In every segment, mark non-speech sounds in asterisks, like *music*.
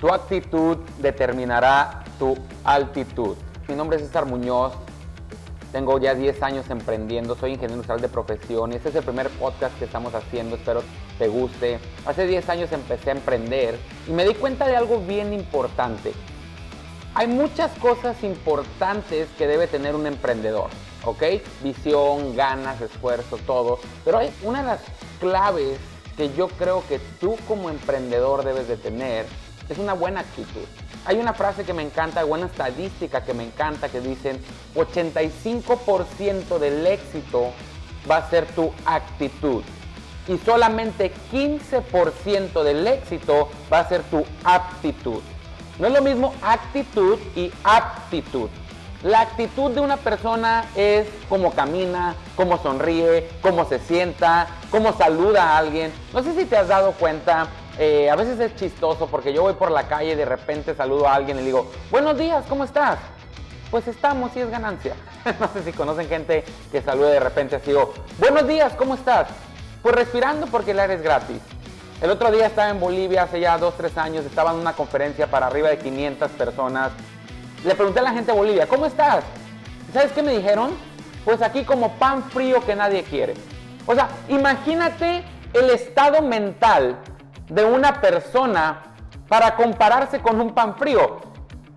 Tu actitud determinará tu altitud. Mi nombre es César Muñoz. Tengo ya 10 años emprendiendo, soy ingeniero industrial de profesión y este es el primer podcast que estamos haciendo, espero te guste. Hace 10 años empecé a emprender y me di cuenta de algo bien importante. Hay muchas cosas importantes que debe tener un emprendedor, ¿ok? Visión, ganas, esfuerzo, todo. Pero hay una de las claves que yo creo que tú como emprendedor debes de tener, es una buena actitud. Hay una frase que me encanta, buena estadística que me encanta, que dicen 85% del éxito va a ser tu actitud y solamente 15% del éxito va a ser tu aptitud. No es lo mismo actitud y aptitud. La actitud de una persona es cómo camina, cómo sonríe, cómo se sienta, cómo saluda a alguien. No sé si te has dado cuenta, eh, a veces es chistoso porque yo voy por la calle y de repente saludo a alguien y le digo, buenos días, ¿cómo estás? Pues estamos y es ganancia. *laughs* no sé si conocen gente que saluda de repente así, digo, buenos días, ¿cómo estás? Pues respirando porque el aire es gratis. El otro día estaba en Bolivia, hace ya 2, 3 años, estaba en una conferencia para arriba de 500 personas. Le pregunté a la gente de Bolivia, ¿cómo estás? ¿Sabes qué me dijeron? Pues aquí como pan frío que nadie quiere. O sea, imagínate el estado mental de una persona para compararse con un pan frío.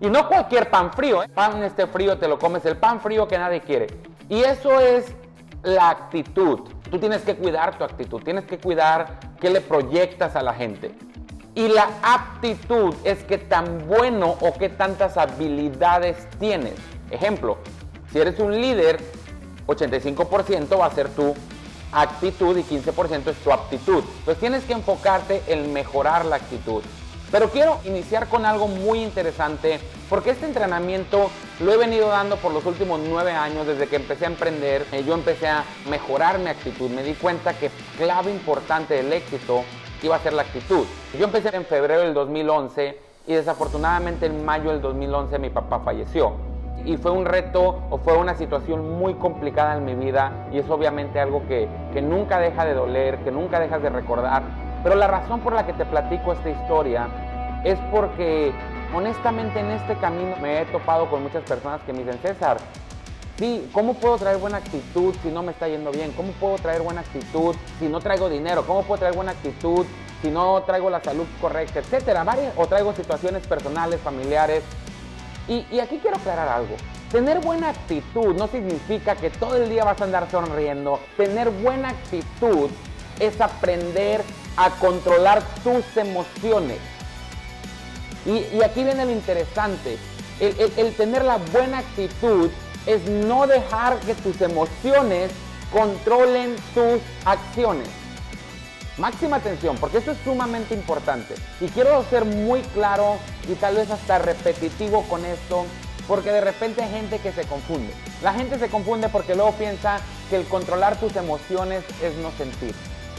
Y no cualquier pan frío, ¿eh? pan este frío te lo comes, el pan frío que nadie quiere. Y eso es la actitud. Tú tienes que cuidar tu actitud, tienes que cuidar qué le proyectas a la gente. Y la aptitud es que tan bueno o qué tantas habilidades tienes. Ejemplo, si eres un líder, 85% va a ser tu actitud y 15% es tu aptitud. Pues tienes que enfocarte en mejorar la actitud. Pero quiero iniciar con algo muy interesante porque este entrenamiento lo he venido dando por los últimos nueve años desde que empecé a emprender. Eh, yo empecé a mejorar mi actitud. Me di cuenta que clave importante del éxito iba a ser la actitud. Yo empecé en febrero del 2011 y desafortunadamente en mayo del 2011 mi papá falleció y fue un reto o fue una situación muy complicada en mi vida y es obviamente algo que, que nunca deja de doler, que nunca dejas de recordar. Pero la razón por la que te platico esta historia es porque honestamente en este camino me he topado con muchas personas que me dicen, César, sí, ¿cómo puedo traer buena actitud si no me está yendo bien? ¿Cómo puedo traer buena actitud si no traigo dinero? ¿Cómo puedo traer buena actitud si no traigo la salud correcta? Etcétera, varias, o traigo situaciones personales, familiares y, aquí quiero aclarar algo. Tener buena actitud no significa que todo el día vas a andar sonriendo. Tener buena actitud es aprender a controlar tus emociones. Y, aquí viene lo interesante. el, tener la buena actitud es no dejar que tus emociones controlen tus acciones. Máxima atención, porque esto es sumamente importante. Y quiero ser muy claro y tal vez hasta repetitivo con esto, porque de repente hay gente que se confunde. La gente se confunde porque luego piensa que el controlar tus emociones es no sentir.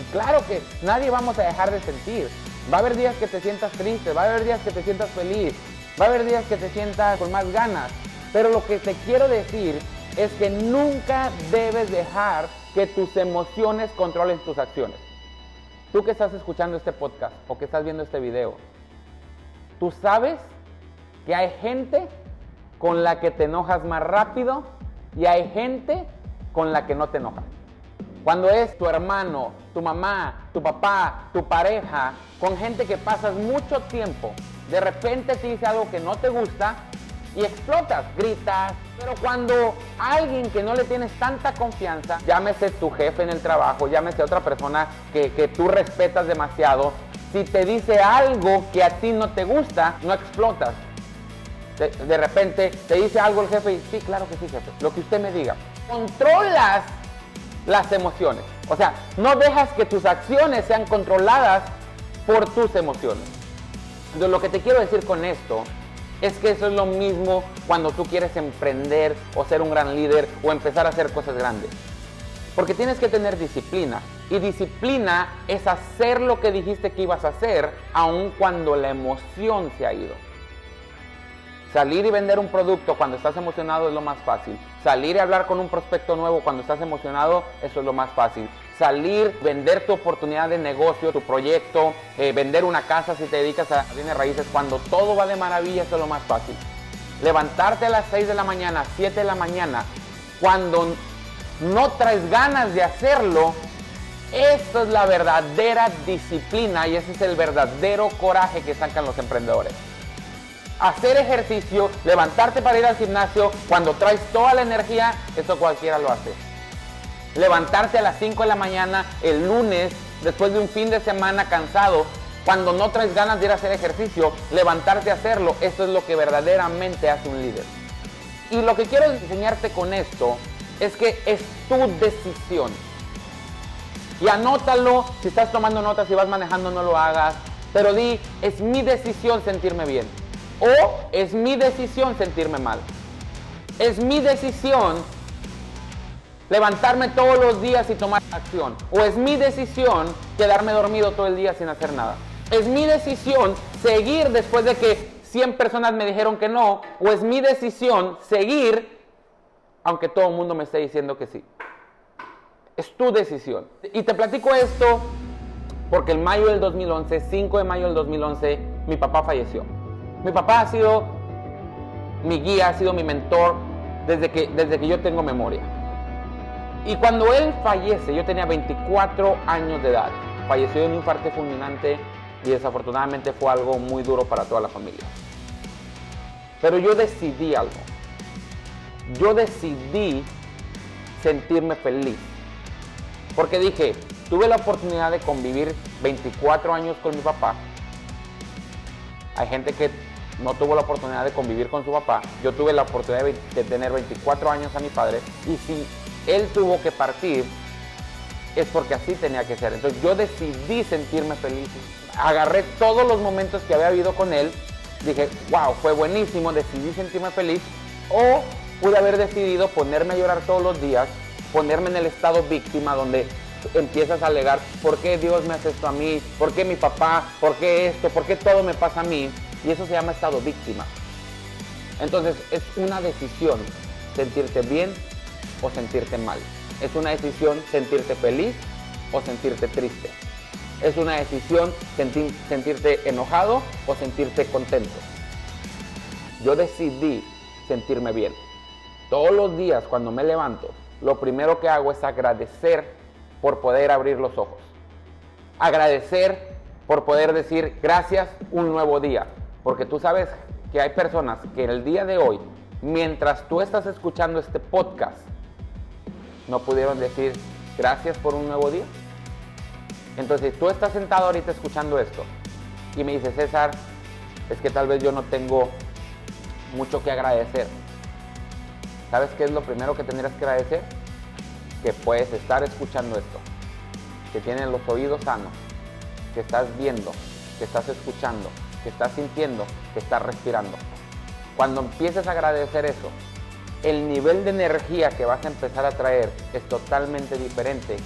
Y claro que nadie vamos a dejar de sentir. Va a haber días que te sientas triste, va a haber días que te sientas feliz, va a haber días que te sientas con más ganas. Pero lo que te quiero decir es que nunca debes dejar que tus emociones controlen tus acciones. Tú que estás escuchando este podcast o que estás viendo este video, tú sabes que hay gente con la que te enojas más rápido y hay gente con la que no te enojas. Cuando es tu hermano, tu mamá, tu papá, tu pareja, con gente que pasas mucho tiempo, de repente te dice algo que no te gusta y explotas, gritas. Pero cuando alguien que no le tienes tanta confianza, llámese tu jefe en el trabajo, llámese otra persona que, tú respetas demasiado, si te dice algo que a ti no te gusta, no explotas. De, de, repente te dice algo el jefe y sí, claro que sí, jefe, lo que usted me diga. Controlas las emociones. O sea, no dejas que tus acciones sean controladas por tus emociones. Entonces, lo que te quiero decir con esto es que eso es lo mismo cuando tú quieres emprender o ser un gran líder o empezar a hacer cosas grandes. Porque tienes que tener disciplina. Y disciplina es hacer lo que dijiste que ibas a hacer, aun cuando la emoción se ha ido. Salir y vender un producto cuando estás emocionado es lo más fácil. Salir y hablar con un prospecto nuevo cuando estás emocionado, eso es lo más fácil. Salir, vender tu oportunidad de negocio, tu proyecto, eh, vender una casa si te dedicas a bienes raíces. Cuando todo va de maravilla, eso es lo más fácil. Levantarte a las 6 de la mañana, 7 de la mañana, cuando no traes ganas de hacerlo, esto es la verdadera disciplina y ese es el verdadero coraje que sacan los emprendedores. Hacer ejercicio, levantarte para ir al gimnasio, cuando traes toda la energía, eso cualquiera lo hace. Levantarte a las 5 de la mañana el lunes, después de un fin de semana cansado, cuando no traes ganas de ir a hacer ejercicio, levantarte a hacerlo, eso es lo que verdaderamente hace un líder. Y lo que quiero enseñarte con esto es que es tu decisión. Y anótalo, si estás tomando notas, si vas manejando, no lo hagas. Pero di, es mi decisión sentirme bien. O es mi decisión sentirme mal. Es mi decisión levantarme todos los días y tomar acción. O es mi decisión quedarme dormido todo el día sin hacer nada. Es mi decisión seguir después de que 100 personas me dijeron que no. O es mi decisión seguir aunque todo el mundo me esté diciendo que sí. Es tu decisión. Y te platico esto porque en mayo del 2011, 5 de mayo del 2011, mi papá falleció. Mi papá ha sido mi guía, ha sido mi mentor desde que, desde que yo tengo memoria. Y cuando él fallece, yo tenía 24 años de edad. Falleció de un infarto fulminante y desafortunadamente fue algo muy duro para toda la familia. Pero yo decidí algo. Yo decidí sentirme feliz. Porque dije, tuve la oportunidad de convivir 24 años con mi papá. Hay gente que no tuvo la oportunidad de convivir con su papá. Yo tuve la oportunidad de tener 24 años a mi padre. Y si él tuvo que partir, es porque así tenía que ser. Entonces yo decidí sentirme feliz. Agarré todos los momentos que había habido con él. Dije, wow, fue buenísimo, decidí sentirme feliz. O pude haber decidido ponerme a llorar todos los días ponerme en el estado víctima donde empiezas a alegar, ¿por qué Dios me hace esto a mí? ¿Por qué mi papá? ¿Por qué esto? ¿Por qué todo me pasa a mí? Y eso se llama estado víctima. Entonces es una decisión sentirte bien o sentirte mal. Es una decisión sentirte feliz o sentirte triste. Es una decisión sentirte enojado o sentirte contento. Yo decidí sentirme bien. Todos los días cuando me levanto, lo primero que hago es agradecer por poder abrir los ojos. Agradecer por poder decir gracias, un nuevo día. Porque tú sabes que hay personas que el día de hoy, mientras tú estás escuchando este podcast, no pudieron decir gracias por un nuevo día. Entonces, tú estás sentado ahorita escuchando esto y me dices, César, es que tal vez yo no tengo mucho que agradecer. ¿Sabes qué es lo primero que tendrías que agradecer? Que puedes estar escuchando esto, que tienes los oídos sanos, que estás viendo, que estás escuchando, que estás sintiendo, que estás respirando. Cuando empieces a agradecer eso, el nivel de energía que vas a empezar a traer es totalmente diferente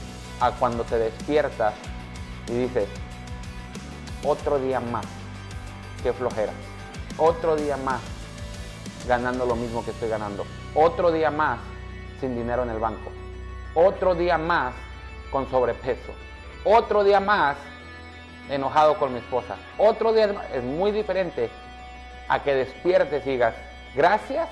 a cuando te despiertas y dices, otro día más, qué flojera, otro día más ganando lo mismo que estoy ganando. Otro día más sin dinero en el banco. Otro día más con sobrepeso. Otro día más enojado con mi esposa. Otro día es muy diferente a que despiertes y digas, gracias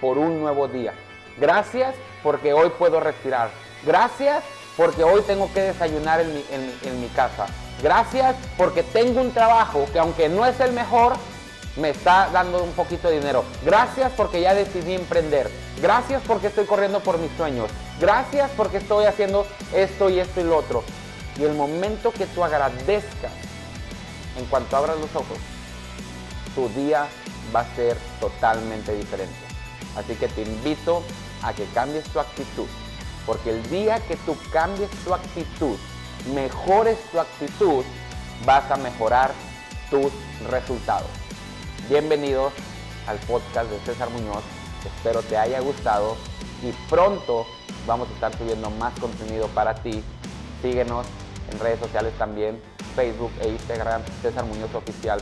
por un nuevo día. Gracias porque hoy puedo respirar. Gracias porque hoy tengo que desayunar en mi, en mi casa. Gracias porque tengo un trabajo que aunque no es el mejor, me está dando un poquito de dinero. Gracias porque ya decidí emprender. Gracias porque estoy corriendo por mis sueños. Gracias porque estoy haciendo esto y esto y lo otro. Y el momento que tú agradezcas, en cuanto abras los ojos, tu día va a ser totalmente diferente. Así que te invito a que cambies tu actitud. Porque el día que tú cambies tu actitud, mejores tu actitud, vas a mejorar tus resultados. Bienvenidos al podcast de César Muñoz. Espero te haya gustado y pronto vamos a estar subiendo más contenido para ti. Síguenos en redes sociales también, Facebook e Instagram, César Muñoz Oficial.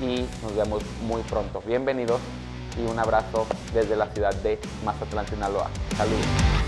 Y nos vemos muy pronto. Bienvenidos y un abrazo desde la ciudad de Mazatlán, Sinaloa. Saludos.